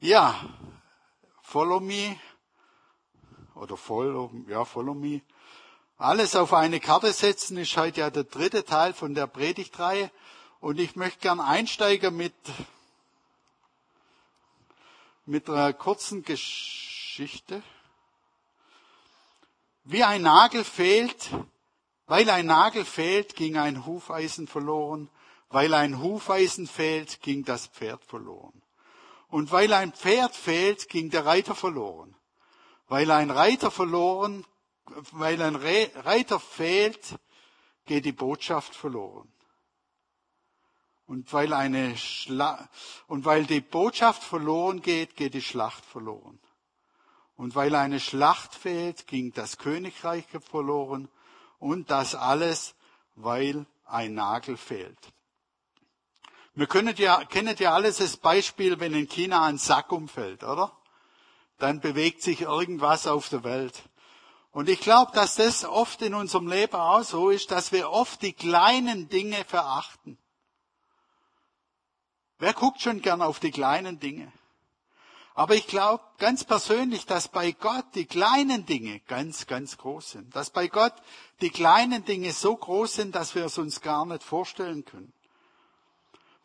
Ja, follow me oder follow, ja, follow me. Alles auf eine Karte setzen ist heute ja der dritte Teil von der Predigtreihe und ich möchte gern einsteigen mit mit einer kurzen Geschichte. Wie ein Nagel fehlt, weil ein Nagel fehlt, ging ein Hufeisen verloren. Weil ein Hufeisen fehlt, ging das Pferd verloren. Und weil ein Pferd fehlt, ging der Reiter verloren. Weil ein Reiter verloren, weil ein Reiter fehlt, geht die Botschaft verloren. Und weil eine Schla und weil die Botschaft verloren geht, geht die Schlacht verloren. Und weil eine Schlacht fehlt, ging das Königreich verloren. Und das alles, weil ein Nagel fehlt. Wir können ja, kennen ja alles das Beispiel, wenn in China ein Sack umfällt, oder? Dann bewegt sich irgendwas auf der Welt. Und ich glaube, dass das oft in unserem Leben auch so ist, dass wir oft die kleinen Dinge verachten. Wer guckt schon gern auf die kleinen Dinge? Aber ich glaube ganz persönlich, dass bei Gott die kleinen Dinge ganz, ganz groß sind. Dass bei Gott die kleinen Dinge so groß sind, dass wir es uns gar nicht vorstellen können.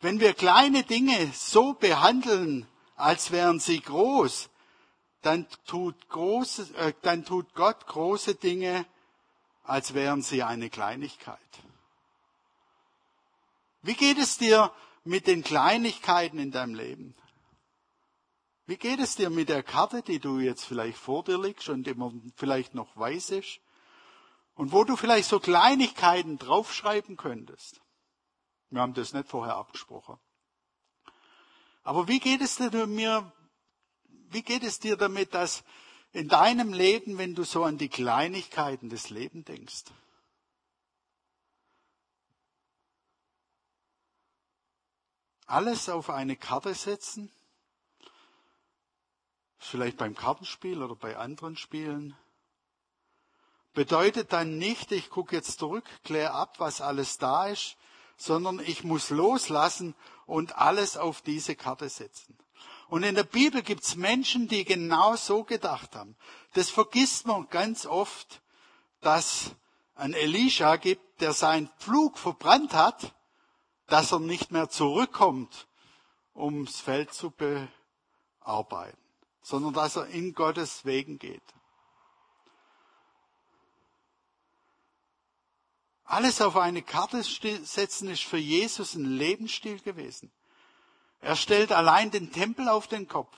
Wenn wir kleine Dinge so behandeln, als wären sie groß, dann tut, große, äh, dann tut Gott große Dinge, als wären sie eine Kleinigkeit. Wie geht es dir mit den Kleinigkeiten in deinem Leben? Wie geht es dir mit der Karte, die du jetzt vielleicht vor dir liegst und immer vielleicht noch weißt und wo du vielleicht so Kleinigkeiten draufschreiben könntest? Wir haben das nicht vorher abgesprochen. Aber wie geht es dir mir, wie geht es dir damit, dass in deinem Leben, wenn du so an die Kleinigkeiten des Lebens denkst, alles auf eine Karte setzen, vielleicht beim Kartenspiel oder bei anderen Spielen, bedeutet dann nicht, ich gucke jetzt zurück, kläre ab, was alles da ist, sondern ich muss loslassen und alles auf diese Karte setzen. Und in der Bibel gibt's Menschen, die genau so gedacht haben. Das vergisst man ganz oft, dass ein Elisha gibt, der seinen Pflug verbrannt hat, dass er nicht mehr zurückkommt, ums Feld zu bearbeiten, sondern dass er in Gottes Wegen geht. Alles auf eine Karte setzen ist für Jesus ein Lebensstil gewesen. Er stellt allein den Tempel auf den Kopf.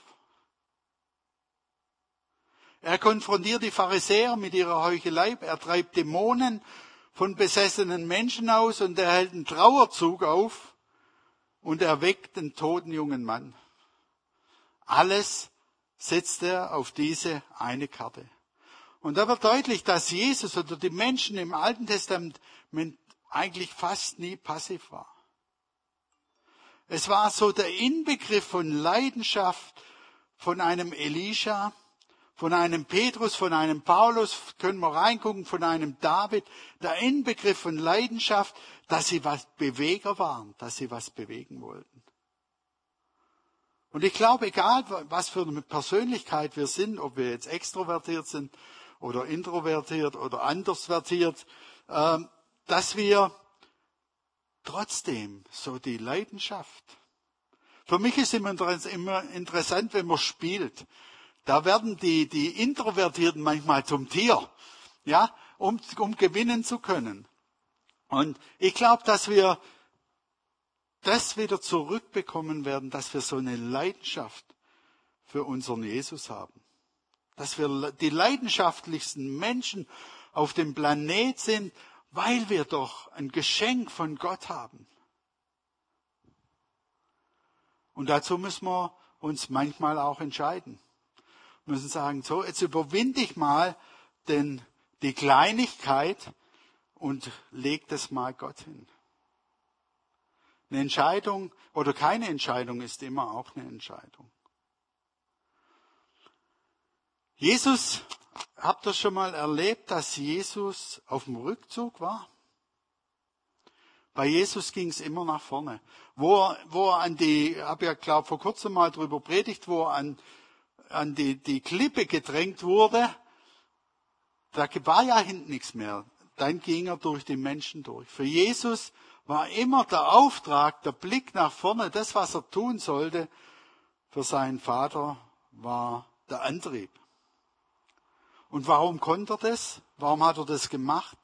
Er konfrontiert die Pharisäer mit ihrer Heuchelei. Er treibt Dämonen von besessenen Menschen aus und er hält einen Trauerzug auf und erweckt den toten jungen Mann. Alles setzt er auf diese eine Karte. Und da wird deutlich, dass Jesus oder die Menschen im Alten Testament eigentlich fast nie passiv war. Es war so der Inbegriff von Leidenschaft von einem Elisha, von einem Petrus, von einem Paulus, können wir reingucken, von einem David, der Inbegriff von Leidenschaft, dass sie was Beweger waren, dass sie was bewegen wollten. Und ich glaube, egal was für eine Persönlichkeit wir sind, ob wir jetzt extrovertiert sind oder introvertiert oder andersvertiert, ähm, dass wir trotzdem so die Leidenschaft. Für mich ist immer interessant, wenn man spielt. Da werden die, die Introvertierten manchmal zum Tier, ja, um, um gewinnen zu können. Und ich glaube, dass wir das wieder zurückbekommen werden, dass wir so eine Leidenschaft für unseren Jesus haben dass wir die leidenschaftlichsten Menschen auf dem Planet sind, weil wir doch ein Geschenk von Gott haben. Und dazu müssen wir uns manchmal auch entscheiden. Wir müssen sagen, so, jetzt überwinde ich mal denn die Kleinigkeit und leg das mal Gott hin. Eine Entscheidung oder keine Entscheidung ist immer auch eine Entscheidung. Jesus, habt ihr schon mal erlebt, dass Jesus auf dem Rückzug war? Bei Jesus ging es immer nach vorne. Wo er, wo er an die, habe ja glaube vor kurzem mal drüber predigt, wo er an, an die, die Klippe gedrängt wurde, da war ja hinten nichts mehr. Dann ging er durch die Menschen durch. Für Jesus war immer der Auftrag, der Blick nach vorne, das, was er tun sollte, für seinen Vater war der Antrieb. Und warum konnte er das? Warum hat er das gemacht?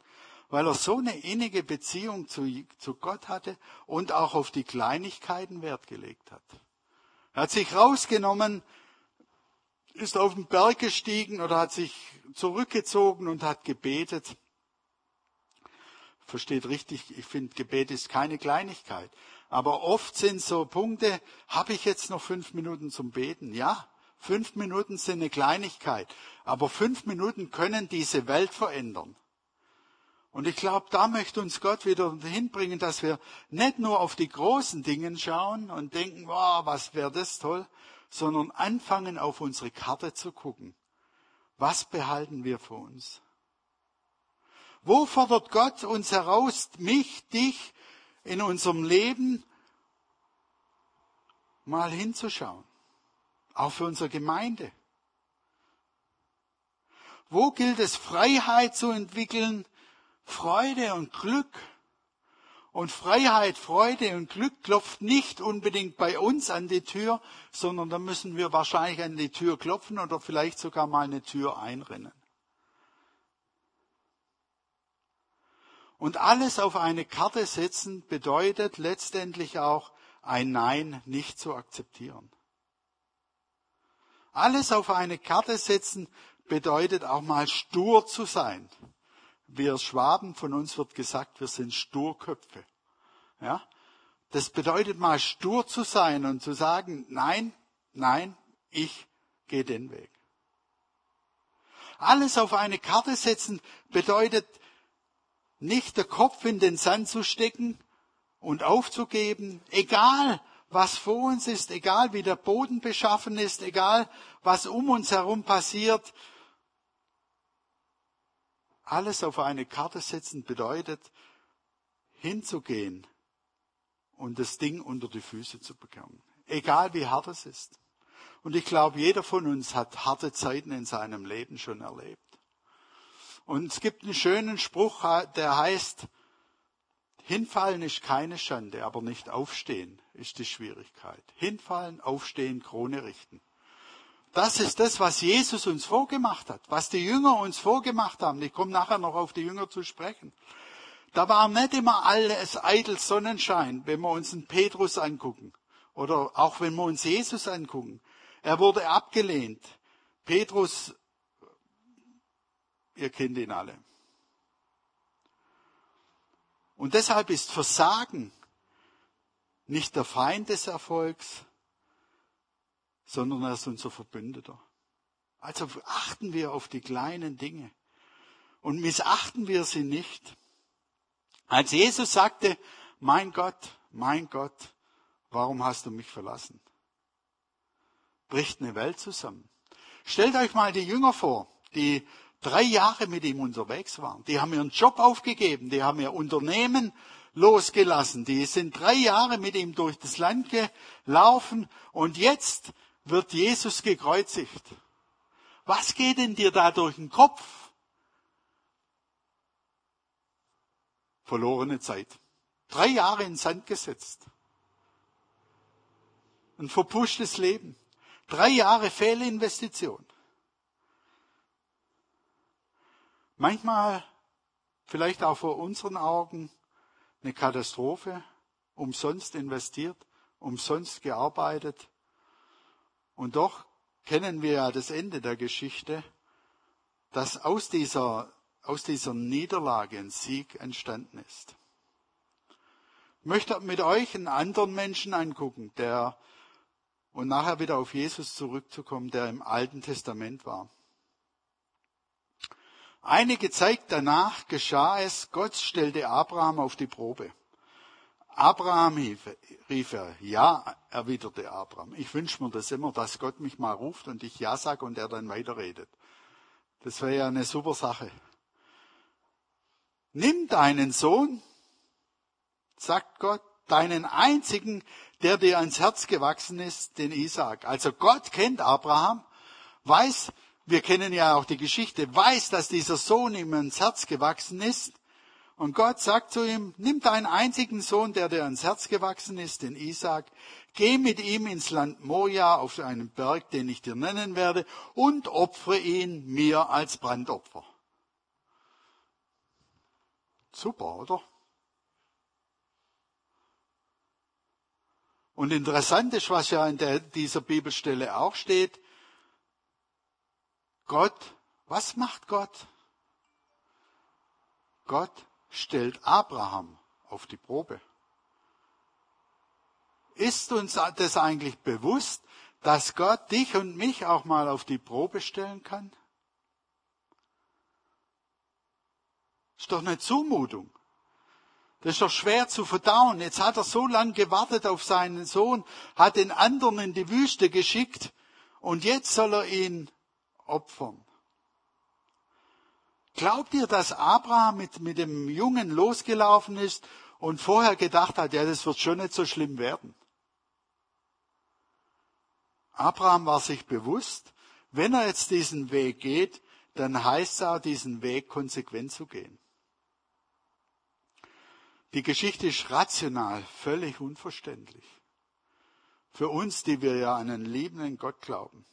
Weil er so eine innige Beziehung zu, zu Gott hatte und auch auf die Kleinigkeiten Wert gelegt hat. Er hat sich rausgenommen, ist auf den Berg gestiegen oder hat sich zurückgezogen und hat gebetet. Versteht richtig, ich finde, Gebet ist keine Kleinigkeit. Aber oft sind so Punkte, habe ich jetzt noch fünf Minuten zum Beten? Ja, fünf Minuten sind eine Kleinigkeit. Aber fünf Minuten können diese Welt verändern. Und ich glaube, da möchte uns Gott wieder hinbringen, dass wir nicht nur auf die großen Dinge schauen und denken, wow, was wäre das toll, sondern anfangen auf unsere Karte zu gucken. Was behalten wir für uns? Wo fordert Gott uns heraus, mich, dich in unserem Leben mal hinzuschauen? Auch für unsere Gemeinde. Wo gilt es, Freiheit zu entwickeln, Freude und Glück? Und Freiheit, Freude und Glück klopft nicht unbedingt bei uns an die Tür, sondern da müssen wir wahrscheinlich an die Tür klopfen oder vielleicht sogar mal eine Tür einrennen. Und alles auf eine Karte setzen bedeutet letztendlich auch ein Nein nicht zu akzeptieren. Alles auf eine Karte setzen bedeutet auch mal stur zu sein. Wir Schwaben, von uns wird gesagt, wir sind Sturköpfe. Ja? Das bedeutet mal stur zu sein und zu sagen, nein, nein, ich gehe den Weg. Alles auf eine Karte setzen bedeutet nicht der Kopf in den Sand zu stecken und aufzugeben, egal was vor uns ist, egal wie der Boden beschaffen ist, egal was um uns herum passiert, alles auf eine Karte setzen bedeutet, hinzugehen und das Ding unter die Füße zu bekommen. Egal wie hart es ist. Und ich glaube, jeder von uns hat harte Zeiten in seinem Leben schon erlebt. Und es gibt einen schönen Spruch, der heißt, hinfallen ist keine Schande, aber nicht aufstehen ist die Schwierigkeit. Hinfallen, aufstehen, Krone richten. Das ist das, was Jesus uns vorgemacht hat, was die Jünger uns vorgemacht haben. Ich komme nachher noch auf die Jünger zu sprechen. Da war nicht immer alles eitel Sonnenschein, wenn wir uns einen Petrus angucken oder auch wenn wir uns Jesus angucken. Er wurde abgelehnt. Petrus Ihr kennt ihn alle. Und deshalb ist Versagen nicht der Feind des Erfolgs, sondern er ist unser Verbündeter. Also achten wir auf die kleinen Dinge und missachten wir sie nicht. Als Jesus sagte, mein Gott, mein Gott, warum hast du mich verlassen? Bricht eine Welt zusammen. Stellt euch mal die Jünger vor, die drei Jahre mit ihm unterwegs waren. Die haben ihren Job aufgegeben, die haben ihr Unternehmen losgelassen, die sind drei Jahre mit ihm durch das Land gelaufen und jetzt wird Jesus gekreuzigt. Was geht denn dir da durch den Kopf? Verlorene Zeit. Drei Jahre in Sand gesetzt. Ein verpuschtes Leben. Drei Jahre Fehlinvestition. Manchmal, vielleicht auch vor unseren Augen, eine Katastrophe, umsonst investiert, umsonst gearbeitet. Und doch kennen wir ja das Ende der Geschichte, dass aus dieser, aus dieser Niederlage ein Sieg entstanden ist. Ich möchte mit euch einen anderen Menschen angucken, der, und nachher wieder auf Jesus zurückzukommen, der im Alten Testament war. Einige Zeit danach geschah es, Gott stellte Abraham auf die Probe. Abraham rief er, ja, erwiderte Abraham. Ich wünsche mir das immer, dass Gott mich mal ruft und ich ja sage und er dann weiterredet. Das wäre ja eine super Sache. Nimm deinen Sohn, sagt Gott, deinen einzigen, der dir ans Herz gewachsen ist, den Isaac. Also Gott kennt Abraham, weiß, wir kennen ja auch die Geschichte, weiß, dass dieser Sohn ihm ans Herz gewachsen ist. Und Gott sagt zu ihm, nimm deinen einzigen Sohn, der dir ans Herz gewachsen ist, den Isaac, geh mit ihm ins Land Moria auf einen Berg, den ich dir nennen werde, und opfere ihn mir als Brandopfer. Super, oder? Und interessant ist, was ja in der, dieser Bibelstelle auch steht, Gott, was macht Gott? Gott stellt Abraham auf die Probe. Ist uns das eigentlich bewusst, dass Gott dich und mich auch mal auf die Probe stellen kann? Ist doch eine Zumutung. Das ist doch schwer zu verdauen. Jetzt hat er so lange gewartet auf seinen Sohn, hat den anderen in die Wüste geschickt und jetzt soll er ihn opfern. Glaubt ihr, dass Abraham mit, mit dem Jungen losgelaufen ist und vorher gedacht hat, ja, das wird schon nicht so schlimm werden? Abraham war sich bewusst, wenn er jetzt diesen Weg geht, dann heißt es auch, diesen Weg konsequent zu gehen. Die Geschichte ist rational, völlig unverständlich. Für uns, die wir ja an einen liebenden Gott glauben.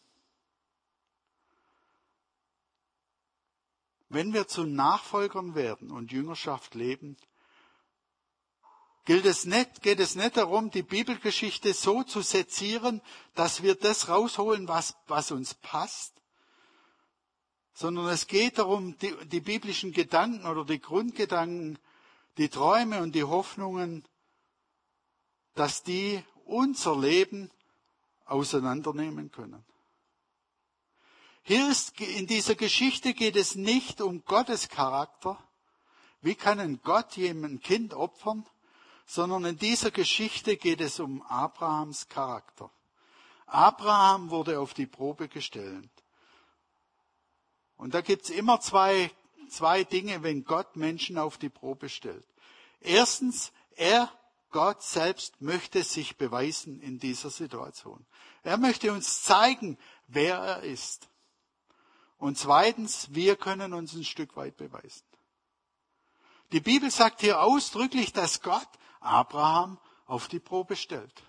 Wenn wir zu Nachfolgern werden und Jüngerschaft leben, gilt es nicht, geht es nicht darum, die Bibelgeschichte so zu sezieren, dass wir das rausholen, was, was uns passt, sondern es geht darum, die, die biblischen Gedanken oder die Grundgedanken die Träume und die Hoffnungen, dass die unser Leben auseinandernehmen können. Hier ist, in dieser Geschichte geht es nicht um Gottes Charakter. Wie kann ein Gott jemandem Kind opfern? Sondern in dieser Geschichte geht es um Abrahams Charakter. Abraham wurde auf die Probe gestellt. Und da gibt's immer zwei zwei Dinge, wenn Gott Menschen auf die Probe stellt. Erstens, er, Gott selbst, möchte sich beweisen in dieser Situation. Er möchte uns zeigen, wer er ist. Und zweitens, wir können uns ein Stück weit beweisen. Die Bibel sagt hier ausdrücklich, dass Gott Abraham auf die Probe stellt.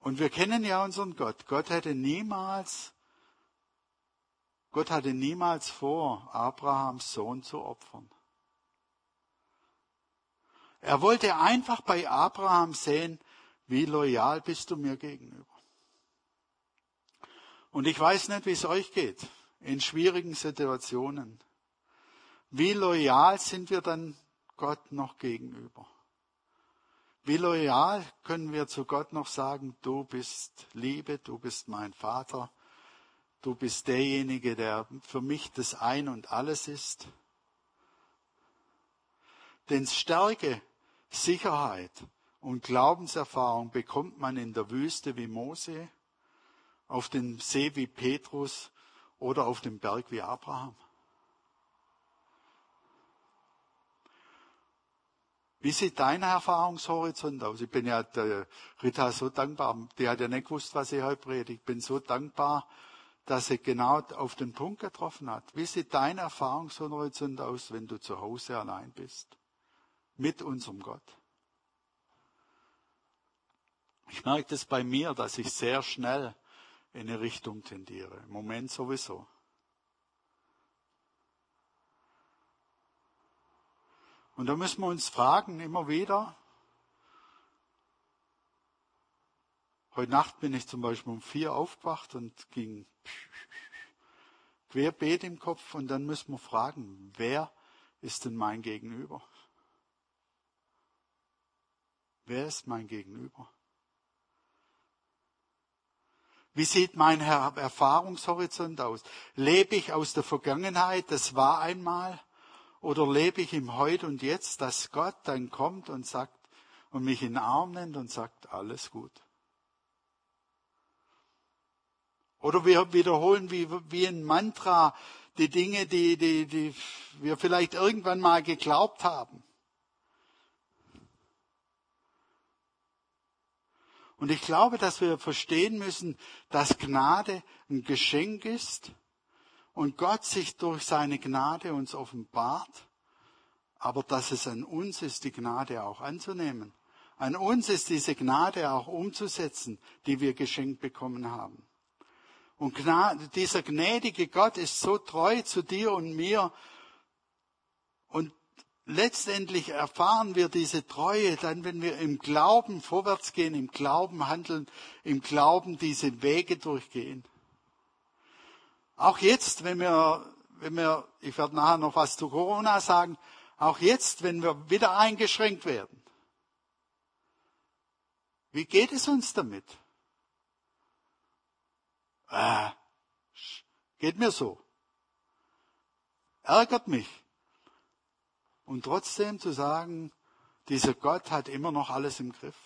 Und wir kennen ja unseren Gott. Gott hätte niemals, Gott hatte niemals vor, Abrahams Sohn zu opfern. Er wollte einfach bei Abraham sehen, wie loyal bist du mir gegenüber. Und ich weiß nicht, wie es euch geht in schwierigen Situationen. Wie loyal sind wir dann Gott noch gegenüber? Wie loyal können wir zu Gott noch sagen, du bist Liebe, du bist mein Vater, du bist derjenige, der für mich das Ein und alles ist. Denn Stärke, Sicherheit und Glaubenserfahrung bekommt man in der Wüste wie Mose, auf dem See wie Petrus oder auf dem Berg wie Abraham. Wie sieht dein Erfahrungshorizont aus? Ich bin ja der Rita so dankbar. Die hat ja nicht gewusst, was ich heute predige. Ich bin so dankbar, dass sie genau auf den Punkt getroffen hat. Wie sieht dein Erfahrungshorizont aus, wenn du zu Hause allein bist? Mit unserem Gott. Ich merke das bei mir, dass ich sehr schnell in eine Richtung tendiere. Im Moment sowieso. Und da müssen wir uns fragen, immer wieder. Heute Nacht bin ich zum Beispiel um vier aufgewacht und ging querbeet im Kopf und dann müssen wir fragen, wer ist denn mein Gegenüber? Wer ist mein Gegenüber? Wie sieht mein Erfahrungshorizont aus? Lebe ich aus der Vergangenheit, das war einmal? Oder lebe ich im Heute und Jetzt, dass Gott dann kommt und sagt und mich in den Arm nimmt und sagt, alles gut. Oder wir wiederholen wie, wie ein Mantra die Dinge, die, die, die wir vielleicht irgendwann mal geglaubt haben. Und ich glaube, dass wir verstehen müssen, dass Gnade ein Geschenk ist und Gott sich durch seine Gnade uns offenbart, aber dass es an uns ist, die Gnade auch anzunehmen. An uns ist diese Gnade auch umzusetzen, die wir geschenkt bekommen haben. Und Gnade, dieser gnädige Gott ist so treu zu dir und mir. Und letztendlich erfahren wir diese Treue dann, wenn wir im Glauben vorwärts gehen, im Glauben handeln, im Glauben diese Wege durchgehen. Auch jetzt, wenn wir, wenn wir, ich werde nachher noch was zu Corona sagen, auch jetzt, wenn wir wieder eingeschränkt werden. Wie geht es uns damit? Äh, geht mir so. Ärgert mich. Und trotzdem zu sagen, dieser Gott hat immer noch alles im Griff.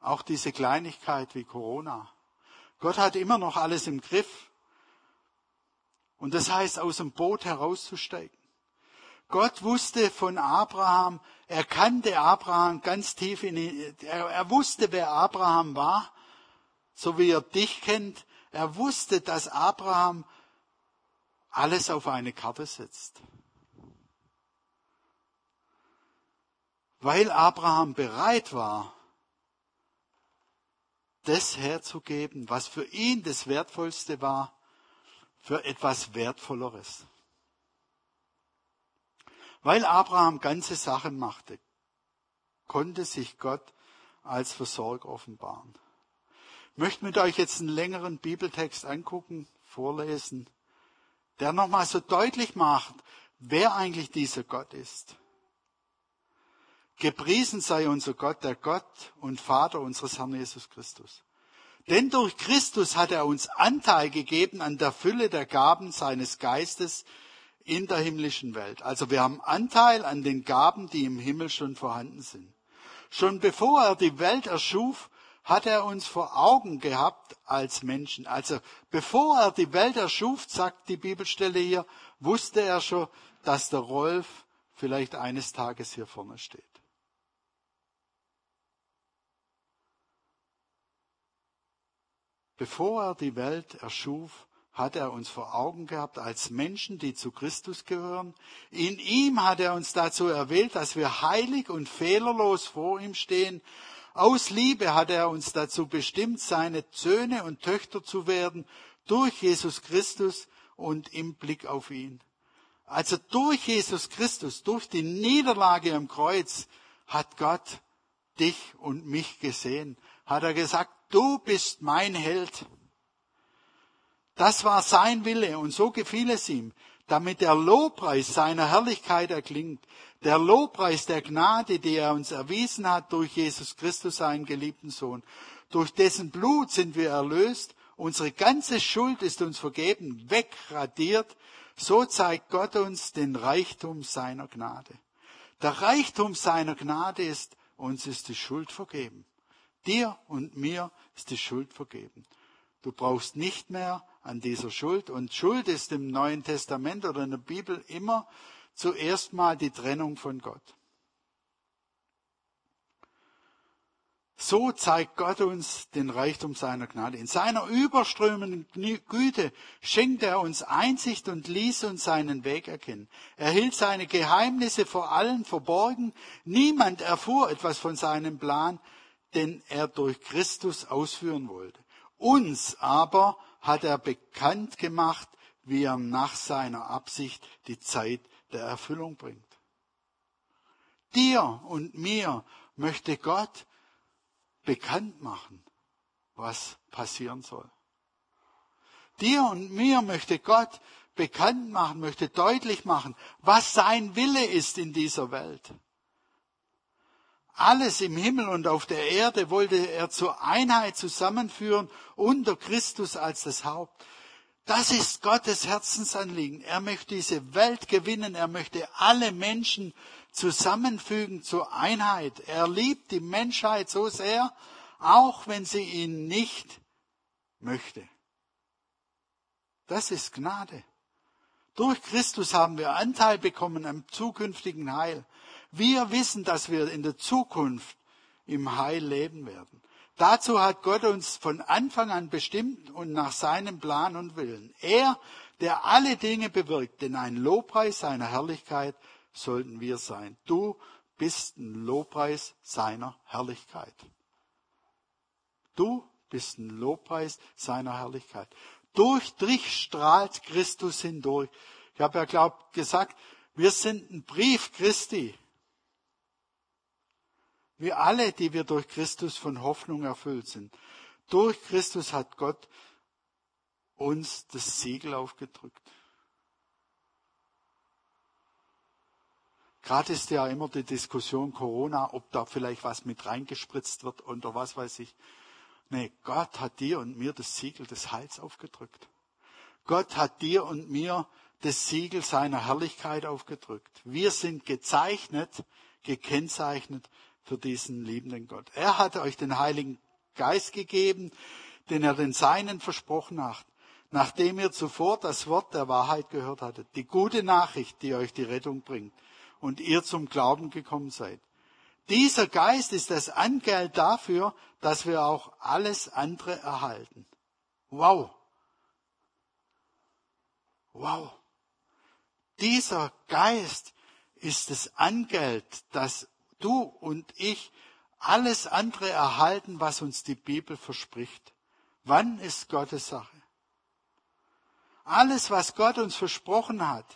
Auch diese Kleinigkeit wie Corona. Gott hat immer noch alles im Griff. Und das heißt, aus dem Boot herauszusteigen. Gott wusste von Abraham, er kannte Abraham ganz tief in, er, er wusste, wer Abraham war, so wie er dich kennt. Er wusste, dass Abraham alles auf eine Karte setzt. Weil Abraham bereit war, das herzugeben, was für ihn das Wertvollste war, für etwas Wertvolleres. Weil Abraham ganze Sachen machte, konnte sich Gott als Versorger offenbaren. Ich möchte mit euch jetzt einen längeren Bibeltext angucken, vorlesen, der nochmal so deutlich macht, wer eigentlich dieser Gott ist. Gepriesen sei unser Gott, der Gott und Vater unseres Herrn Jesus Christus. Denn durch Christus hat er uns Anteil gegeben an der Fülle der Gaben seines Geistes in der himmlischen Welt. Also wir haben Anteil an den Gaben, die im Himmel schon vorhanden sind. Schon bevor er die Welt erschuf, hat er uns vor Augen gehabt als Menschen. Also bevor er die Welt erschuf, sagt die Bibelstelle hier, wusste er schon, dass der Rolf vielleicht eines Tages hier vorne steht. Bevor er die Welt erschuf, hat er uns vor Augen gehabt als Menschen, die zu Christus gehören. In ihm hat er uns dazu erwählt, dass wir heilig und fehlerlos vor ihm stehen. Aus Liebe hat er uns dazu bestimmt, seine Söhne und Töchter zu werden, durch Jesus Christus und im Blick auf ihn. Also durch Jesus Christus, durch die Niederlage am Kreuz, hat Gott dich und mich gesehen. Hat er gesagt, du bist mein Held. Das war sein Wille und so gefiel es ihm, damit der Lobpreis seiner Herrlichkeit erklingt, der Lobpreis der Gnade, die er uns erwiesen hat durch Jesus Christus, seinen geliebten Sohn. Durch dessen Blut sind wir erlöst, unsere ganze Schuld ist uns vergeben, wegradiert, so zeigt Gott uns den Reichtum seiner Gnade. Der Reichtum seiner Gnade ist, uns ist die Schuld vergeben. Dir und mir ist die Schuld vergeben. Du brauchst nicht mehr an dieser Schuld. Und Schuld ist im Neuen Testament oder in der Bibel immer zuerst mal die Trennung von Gott. So zeigt Gott uns den Reichtum seiner Gnade. In seiner überströmenden Güte schenkt er uns Einsicht und ließ uns seinen Weg erkennen. Er hielt seine Geheimnisse vor allen verborgen. Niemand erfuhr etwas von seinem Plan, den er durch Christus ausführen wollte. Uns aber hat er bekannt gemacht, wie er nach seiner Absicht die Zeit der Erfüllung bringt. Dir und mir möchte Gott bekannt machen, was passieren soll. Dir und mir möchte Gott bekannt machen, möchte deutlich machen, was sein Wille ist in dieser Welt. Alles im Himmel und auf der Erde wollte er zur Einheit zusammenführen unter Christus als das Haupt. Das ist Gottes Herzensanliegen. Er möchte diese Welt gewinnen. Er möchte alle Menschen zusammenfügen zur Einheit. Er liebt die Menschheit so sehr, auch wenn sie ihn nicht möchte. Das ist Gnade. Durch Christus haben wir Anteil bekommen am zukünftigen Heil. Wir wissen, dass wir in der Zukunft im Heil leben werden. Dazu hat Gott uns von Anfang an bestimmt und nach seinem Plan und Willen. Er, der alle Dinge bewirkt, denn ein Lobpreis seiner Herrlichkeit sollten wir sein. Du bist ein Lobpreis seiner Herrlichkeit. Du bist ein Lobpreis seiner Herrlichkeit. Durch dich strahlt Christus hindurch. Ich habe ja glaubt gesagt, wir sind ein Brief Christi. Wir alle, die wir durch Christus von Hoffnung erfüllt sind. Durch Christus hat Gott uns das Siegel aufgedrückt. Gerade ist ja immer die Diskussion Corona, ob da vielleicht was mit reingespritzt wird oder was weiß ich. Nee, Gott hat dir und mir das Siegel des Heils aufgedrückt. Gott hat dir und mir das Siegel seiner Herrlichkeit aufgedrückt. Wir sind gezeichnet, gekennzeichnet für diesen liebenden Gott. Er hat euch den Heiligen Geist gegeben, den er den Seinen versprochen hat, nachdem ihr zuvor das Wort der Wahrheit gehört hattet, die gute Nachricht, die euch die Rettung bringt und ihr zum Glauben gekommen seid. Dieser Geist ist das Angeld dafür, dass wir auch alles andere erhalten. Wow. Wow. Dieser Geist ist das Angeld, dass du und ich alles andere erhalten, was uns die Bibel verspricht. Wann ist Gottes Sache? Alles, was Gott uns versprochen hat.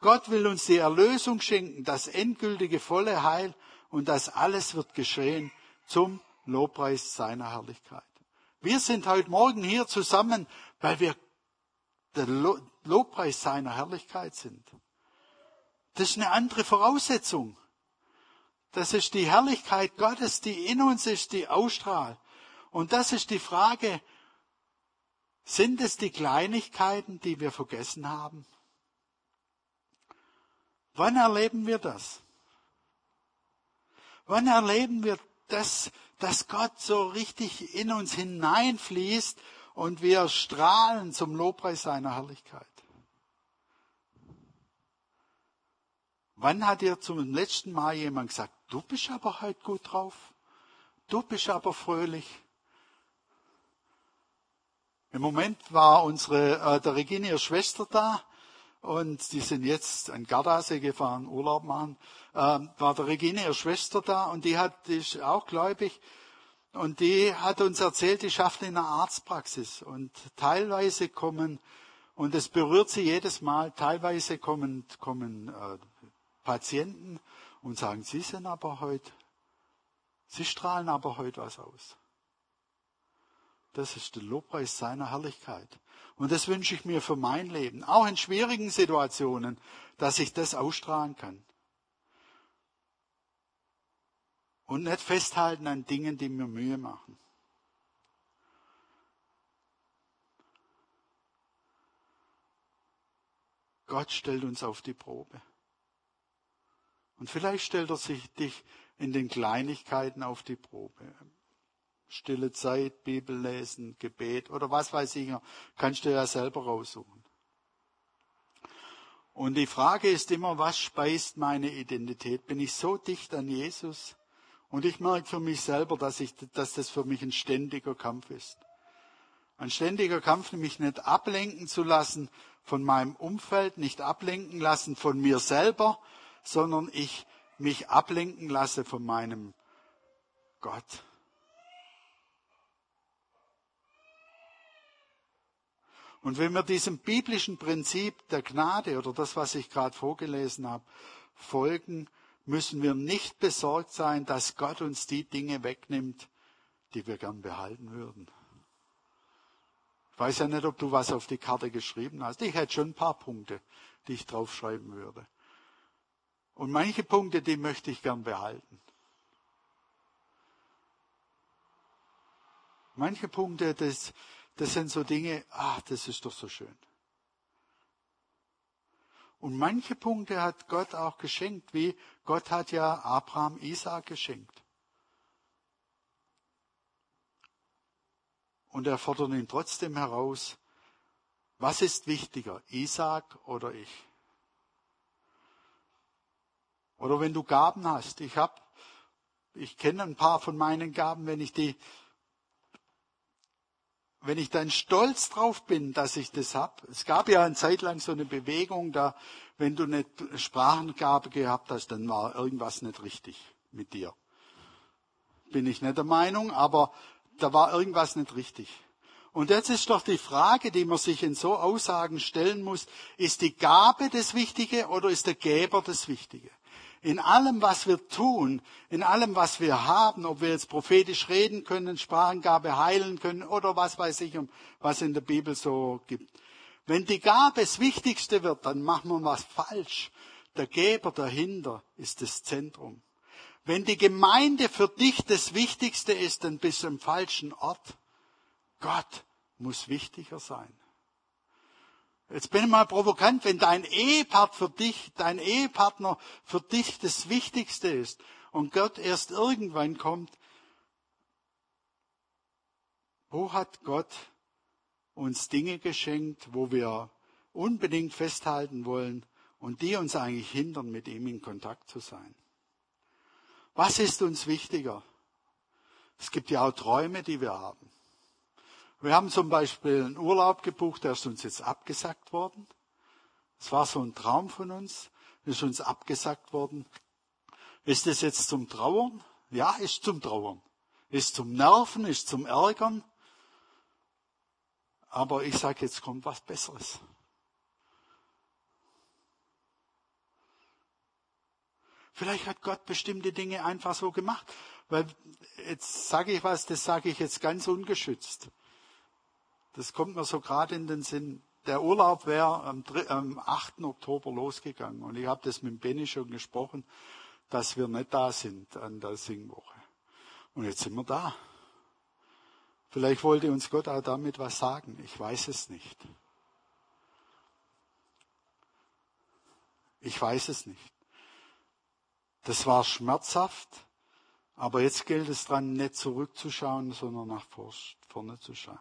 Gott will uns die Erlösung schenken, das endgültige volle Heil und das alles wird geschehen zum Lobpreis seiner Herrlichkeit. Wir sind heute Morgen hier zusammen, weil wir der Lobpreis seiner Herrlichkeit sind. Das ist eine andere Voraussetzung. Das ist die Herrlichkeit Gottes, die in uns ist, die ausstrahlt. Und das ist die Frage, sind es die Kleinigkeiten, die wir vergessen haben? Wann erleben wir das? Wann erleben wir das, dass Gott so richtig in uns hineinfließt und wir strahlen zum Lobpreis seiner Herrlichkeit? Wann hat dir zum letzten Mal jemand gesagt, du bist aber heute gut drauf? Du bist aber fröhlich? Im Moment war unsere, äh, der Regine, ihre Schwester da und die sind jetzt an Gardasee gefahren, Urlaub machen. Ähm, war der Regine, ihre Schwester da und die hat, die ist auch gläubig und die hat uns erzählt, die schafft in einer Arztpraxis und teilweise kommen und es berührt sie jedes Mal. Teilweise kommen kommen äh, Patienten und sagen, sie sind aber heute, sie strahlen aber heute was aus. Das ist der Lobpreis seiner Herrlichkeit. Und das wünsche ich mir für mein Leben, auch in schwierigen Situationen, dass ich das ausstrahlen kann. Und nicht festhalten an Dingen, die mir Mühe machen. Gott stellt uns auf die Probe. Und vielleicht stellt er sich dich in den Kleinigkeiten auf die Probe stille Zeit, Bibel lesen, Gebet oder was weiß ich, kannst du ja selber raussuchen. Und die Frage ist immer, was speist meine Identität? Bin ich so dicht an Jesus? Und ich merke für mich selber, dass, ich, dass das für mich ein ständiger Kampf ist. Ein ständiger Kampf, mich nicht ablenken zu lassen von meinem Umfeld, nicht ablenken lassen von mir selber, sondern ich mich ablenken lasse von meinem Gott. Und wenn wir diesem biblischen Prinzip der Gnade oder das, was ich gerade vorgelesen habe, folgen, müssen wir nicht besorgt sein, dass Gott uns die Dinge wegnimmt, die wir gern behalten würden. Ich weiß ja nicht, ob du was auf die Karte geschrieben hast. Ich hätte schon ein paar Punkte, die ich draufschreiben würde. Und manche Punkte, die möchte ich gern behalten. Manche Punkte, das, das sind so Dinge, ach, das ist doch so schön. Und manche Punkte hat Gott auch geschenkt, wie Gott hat ja Abraham Isaac geschenkt. Und er fordert ihn trotzdem heraus, Was ist wichtiger, Isaac oder ich? Oder wenn du Gaben hast, ich habe, ich kenne ein paar von meinen Gaben, wenn ich die, wenn ich dann stolz drauf bin, dass ich das hab. Es gab ja eine Zeit lang so eine Bewegung, da, wenn du eine Sprachengabe gehabt hast, dann war irgendwas nicht richtig mit dir. Bin ich nicht der Meinung, aber da war irgendwas nicht richtig. Und jetzt ist doch die Frage, die man sich in so Aussagen stellen muss, ist die Gabe das Wichtige oder ist der Geber das Wichtige? In allem, was wir tun, in allem, was wir haben, ob wir jetzt prophetisch reden können, Sprachengabe heilen können oder was weiß ich, was in der Bibel so gibt. Wenn die Gabe das Wichtigste wird, dann machen wir was falsch. Der Geber dahinter ist das Zentrum. Wenn die Gemeinde für dich das Wichtigste ist, dann bist du im falschen Ort. Gott muss wichtiger sein. Jetzt bin ich mal provokant, wenn dein Ehepart für dich, dein Ehepartner für dich das Wichtigste ist und Gott erst irgendwann kommt, wo hat Gott uns Dinge geschenkt, wo wir unbedingt festhalten wollen und die uns eigentlich hindern, mit ihm in Kontakt zu sein? Was ist uns wichtiger? Es gibt ja auch Träume, die wir haben. Wir haben zum Beispiel einen Urlaub gebucht, der ist uns jetzt abgesagt worden. Es war so ein Traum von uns, ist uns abgesagt worden. Ist es jetzt zum Trauern? Ja, ist zum Trauern. Ist zum Nerven, ist zum Ärgern. Aber ich sage, jetzt kommt was Besseres. Vielleicht hat Gott bestimmte Dinge einfach so gemacht. Weil jetzt sage ich was, das sage ich jetzt ganz ungeschützt. Das kommt mir so gerade in den Sinn. Der Urlaub wäre am, am 8. Oktober losgegangen. Und ich habe das mit Benny schon gesprochen, dass wir nicht da sind an der Singwoche. Und jetzt sind wir da. Vielleicht wollte uns Gott auch damit was sagen. Ich weiß es nicht. Ich weiß es nicht. Das war schmerzhaft, aber jetzt gilt es dran, nicht zurückzuschauen, sondern nach vorne zu schauen.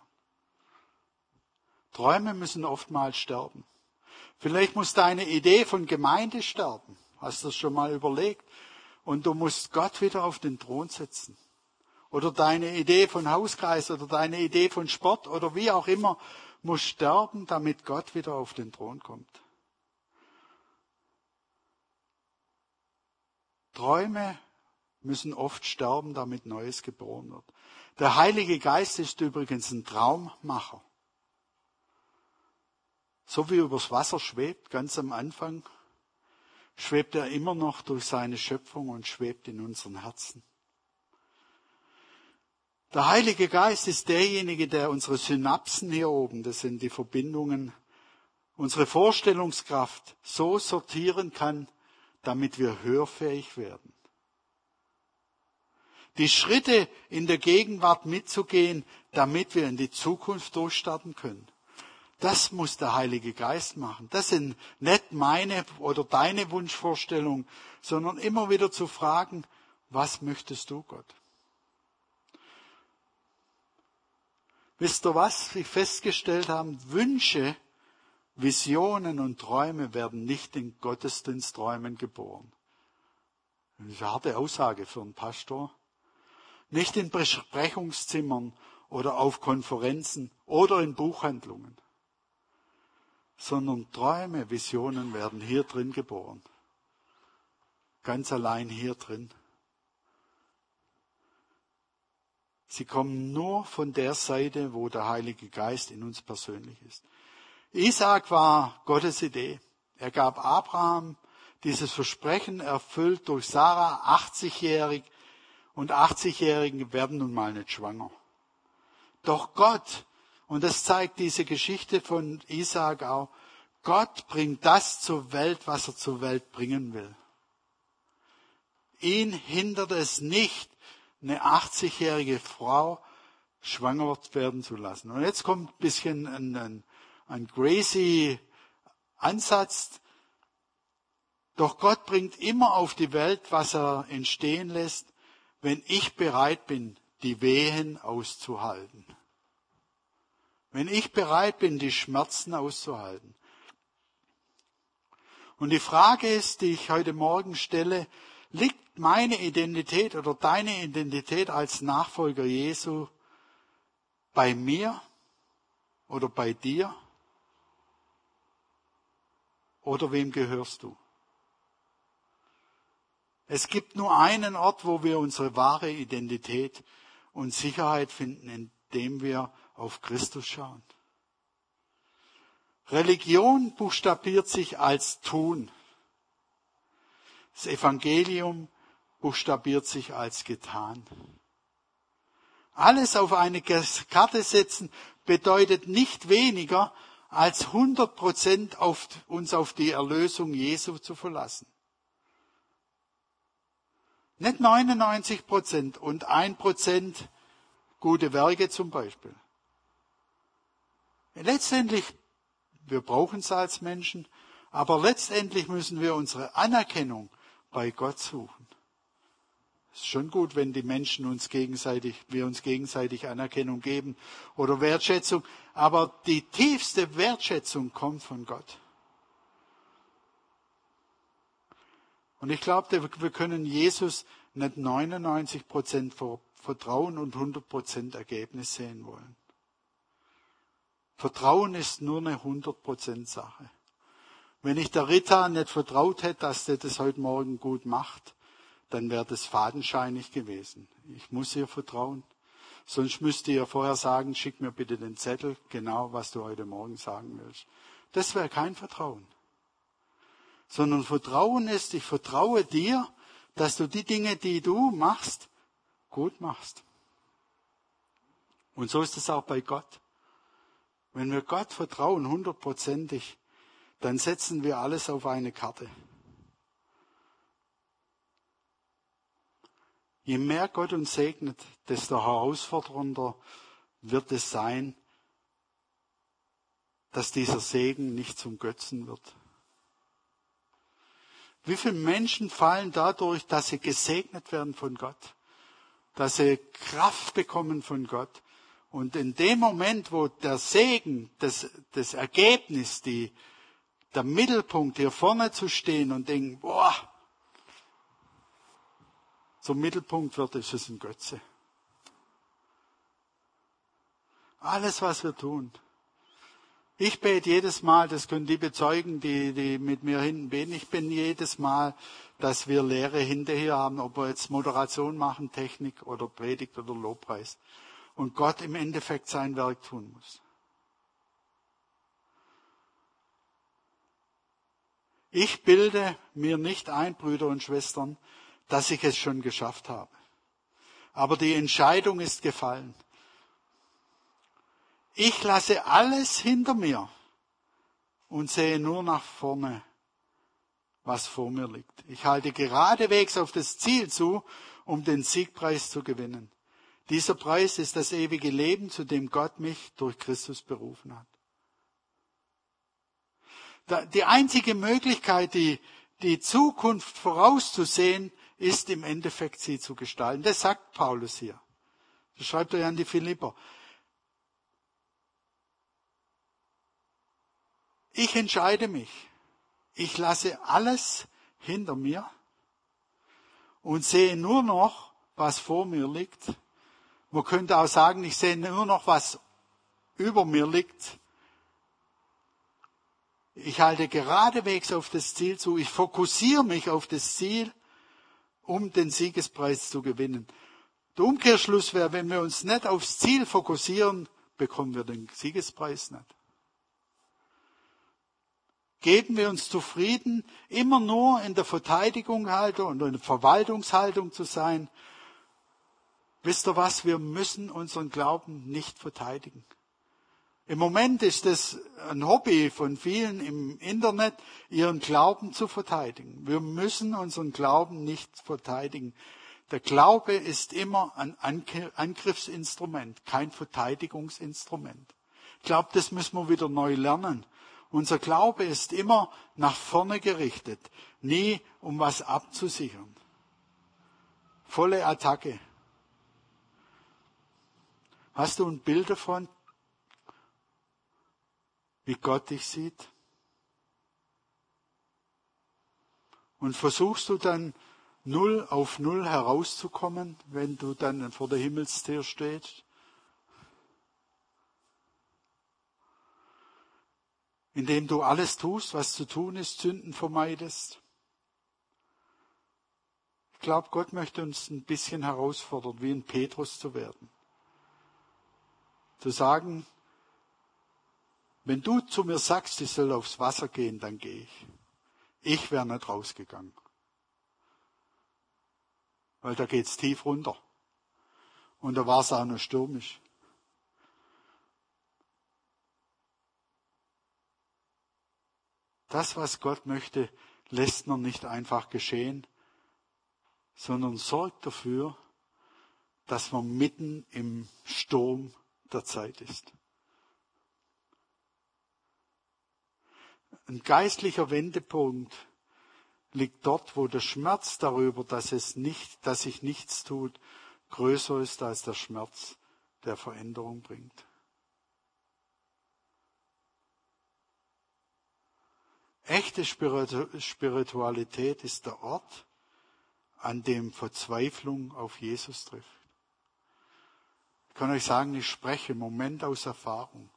Träume müssen oftmals sterben. Vielleicht muss deine Idee von Gemeinde sterben. Hast du das schon mal überlegt? Und du musst Gott wieder auf den Thron setzen. Oder deine Idee von Hauskreis oder deine Idee von Sport oder wie auch immer muss sterben, damit Gott wieder auf den Thron kommt. Träume müssen oft sterben, damit Neues geboren wird. Der Heilige Geist ist übrigens ein Traummacher so wie übers Wasser schwebt, ganz am Anfang, schwebt er immer noch durch seine Schöpfung und schwebt in unseren Herzen. Der Heilige Geist ist derjenige, der unsere Synapsen hier oben, das sind die Verbindungen, unsere Vorstellungskraft so sortieren kann, damit wir hörfähig werden. Die Schritte in der Gegenwart mitzugehen, damit wir in die Zukunft durchstarten können. Das muss der Heilige Geist machen. Das sind nicht meine oder deine Wunschvorstellungen, sondern immer wieder zu fragen, was möchtest du, Gott? Wisst ihr was? Wie festgestellt haben, Wünsche, Visionen und Träume werden nicht in Gottesdiensträumen geboren. Eine harte Aussage für einen Pastor. Nicht in Besprechungszimmern oder auf Konferenzen oder in Buchhandlungen sondern Träume, Visionen werden hier drin geboren. Ganz allein hier drin. Sie kommen nur von der Seite, wo der Heilige Geist in uns persönlich ist. Isaac war Gottes Idee. Er gab Abraham dieses Versprechen erfüllt durch Sarah, 80-jährig, und 80-Jährigen werden nun mal nicht schwanger. Doch Gott und das zeigt diese Geschichte von Isaac auch. Gott bringt das zur Welt, was er zur Welt bringen will. Ihn hindert es nicht, eine 80-jährige Frau schwanger werden zu lassen. Und jetzt kommt ein bisschen ein, ein, ein crazy Ansatz. Doch Gott bringt immer auf die Welt, was er entstehen lässt, wenn ich bereit bin, die Wehen auszuhalten. Wenn ich bereit bin, die Schmerzen auszuhalten. Und die Frage ist, die ich heute Morgen stelle, liegt meine Identität oder deine Identität als Nachfolger Jesu bei mir oder bei dir? Oder wem gehörst du? Es gibt nur einen Ort, wo wir unsere wahre Identität und Sicherheit finden, indem wir auf Christus schauen. Religion buchstabiert sich als Tun. Das Evangelium buchstabiert sich als getan. Alles auf eine Karte setzen bedeutet nicht weniger, als 100 Prozent uns auf die Erlösung Jesu zu verlassen. Nicht 99 Prozent und ein Prozent gute Werke zum Beispiel. Letztendlich, wir brauchen es als Menschen, aber letztendlich müssen wir unsere Anerkennung bei Gott suchen. Es ist schon gut, wenn die Menschen uns gegenseitig, wir uns gegenseitig Anerkennung geben oder Wertschätzung, aber die tiefste Wertschätzung kommt von Gott. Und ich glaube, wir können Jesus nicht 99 Prozent Vertrauen und 100 Prozent Ergebnis sehen wollen. Vertrauen ist nur eine 100 Prozent Sache. Wenn ich der Rita nicht vertraut hätte, dass sie das heute Morgen gut macht, dann wäre das fadenscheinig gewesen. Ich muss ihr vertrauen. Sonst müsste ihr vorher sagen, schick mir bitte den Zettel, genau was du heute Morgen sagen willst. Das wäre kein Vertrauen. Sondern Vertrauen ist, ich vertraue dir, dass du die Dinge, die du machst, gut machst. Und so ist es auch bei Gott. Wenn wir Gott vertrauen, hundertprozentig, dann setzen wir alles auf eine Karte. Je mehr Gott uns segnet, desto herausfordernder wird es sein, dass dieser Segen nicht zum Götzen wird. Wie viele Menschen fallen dadurch, dass sie gesegnet werden von Gott, dass sie Kraft bekommen von Gott. Und in dem Moment, wo der Segen, das, das Ergebnis, die, der Mittelpunkt hier vorne zu stehen und denken, boah, zum Mittelpunkt wird, ist es ein Götze. Alles, was wir tun. Ich bete jedes Mal, das können die bezeugen, die, die mit mir hinten beten, ich bin jedes Mal, dass wir Lehre hinterher haben, ob wir jetzt Moderation machen, Technik oder Predigt oder Lobpreis. Und Gott im Endeffekt sein Werk tun muss. Ich bilde mir nicht ein, Brüder und Schwestern, dass ich es schon geschafft habe. Aber die Entscheidung ist gefallen. Ich lasse alles hinter mir und sehe nur nach vorne, was vor mir liegt. Ich halte geradewegs auf das Ziel zu, um den Siegpreis zu gewinnen. Dieser Preis ist das ewige Leben, zu dem Gott mich durch Christus berufen hat. Die einzige Möglichkeit, die, die Zukunft vorauszusehen, ist im Endeffekt sie zu gestalten. Das sagt Paulus hier. Das schreibt er an die Philipper. Ich entscheide mich. Ich lasse alles hinter mir und sehe nur noch, was vor mir liegt. Man könnte auch sagen, ich sehe nur noch, was über mir liegt. Ich halte geradewegs auf das Ziel zu. Ich fokussiere mich auf das Ziel, um den Siegespreis zu gewinnen. Der Umkehrschluss wäre, wenn wir uns nicht aufs Ziel fokussieren, bekommen wir den Siegespreis nicht. Geben wir uns zufrieden, immer nur in der Verteidigung halten und in der Verwaltungshaltung zu sein. Wisst ihr was? Wir müssen unseren Glauben nicht verteidigen. Im Moment ist es ein Hobby von vielen im Internet, ihren Glauben zu verteidigen. Wir müssen unseren Glauben nicht verteidigen. Der Glaube ist immer ein Angriffsinstrument, kein Verteidigungsinstrument. Ich glaube, das müssen wir wieder neu lernen. Unser Glaube ist immer nach vorne gerichtet, nie um was abzusichern. Volle Attacke. Hast du ein Bild davon? wie Gott dich sieht? Und versuchst du dann null auf null herauszukommen, wenn du dann vor der Himmelstür stehst? Indem du alles tust, was zu tun ist, Sünden vermeidest? Ich glaube, Gott möchte uns ein bisschen herausfordern, wie ein Petrus zu werden. Zu sagen, wenn du zu mir sagst, ich soll aufs Wasser gehen, dann gehe ich. Ich wäre nicht rausgegangen. Weil da geht's tief runter. Und da war es auch noch stürmisch. Das, was Gott möchte, lässt man nicht einfach geschehen, sondern sorgt dafür, dass man mitten im Sturm der Zeit ist. Ein geistlicher Wendepunkt liegt dort, wo der Schmerz darüber, dass es nicht, dass sich nichts tut, größer ist als der Schmerz, der Veränderung bringt. Echte Spiritualität ist der Ort, an dem Verzweiflung auf Jesus trifft. Ich kann euch sagen, ich spreche im Moment aus Erfahrung.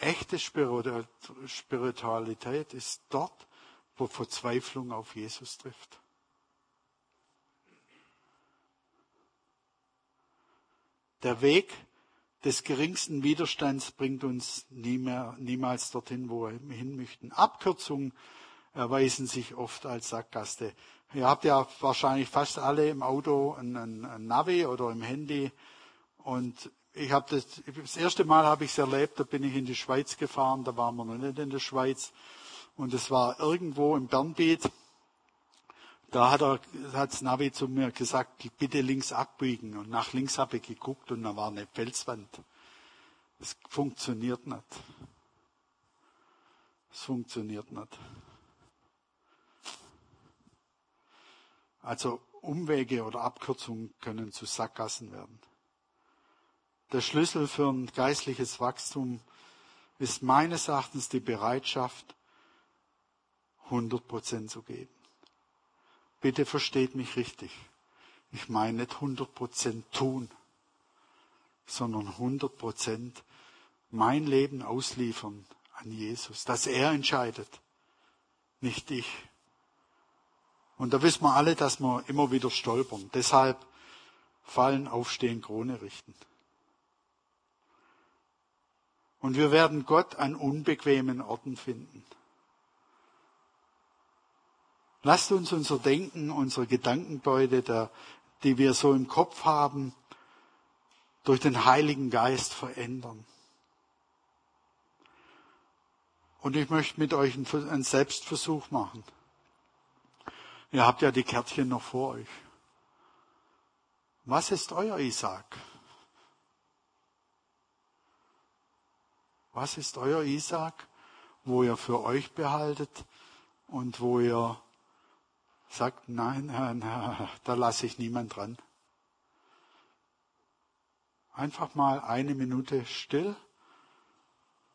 Echte Spiritualität ist dort, wo Verzweiflung auf Jesus trifft. Der Weg des geringsten Widerstands bringt uns nie mehr, niemals dorthin, wo wir hin möchten. Abkürzungen erweisen sich oft als Sackgasse. Ihr habt ja wahrscheinlich fast alle im Auto ein, ein, ein Navi oder im Handy. Und ich habe das, das erste Mal habe ich es erlebt, da bin ich in die Schweiz gefahren, da waren wir noch nicht in der Schweiz. Und es war irgendwo im Bernbiet. Da hat er, hat das Navi zu mir gesagt, bitte links abbiegen. Und nach links habe ich geguckt und da war eine Felswand. Es funktioniert nicht. Es funktioniert nicht. Also Umwege oder Abkürzungen können zu Sackgassen werden. Der Schlüssel für ein geistliches Wachstum ist meines Erachtens die Bereitschaft, 100 Prozent zu geben. Bitte versteht mich richtig. Ich meine nicht 100 Prozent tun, sondern 100 Prozent mein Leben ausliefern an Jesus, dass er entscheidet, nicht ich. Und da wissen wir alle, dass wir immer wieder stolpern. Deshalb fallen, aufstehen, Krone richten. Und wir werden Gott an unbequemen Orten finden. Lasst uns unser Denken, unsere Gedankenbeute, der, die wir so im Kopf haben, durch den Heiligen Geist verändern. Und ich möchte mit euch einen Selbstversuch machen. Ihr habt ja die Kärtchen noch vor euch. Was ist euer Isaac? Was ist euer Isaac, wo ihr für euch behaltet und wo ihr sagt, nein, da lasse ich niemand dran. Einfach mal eine Minute still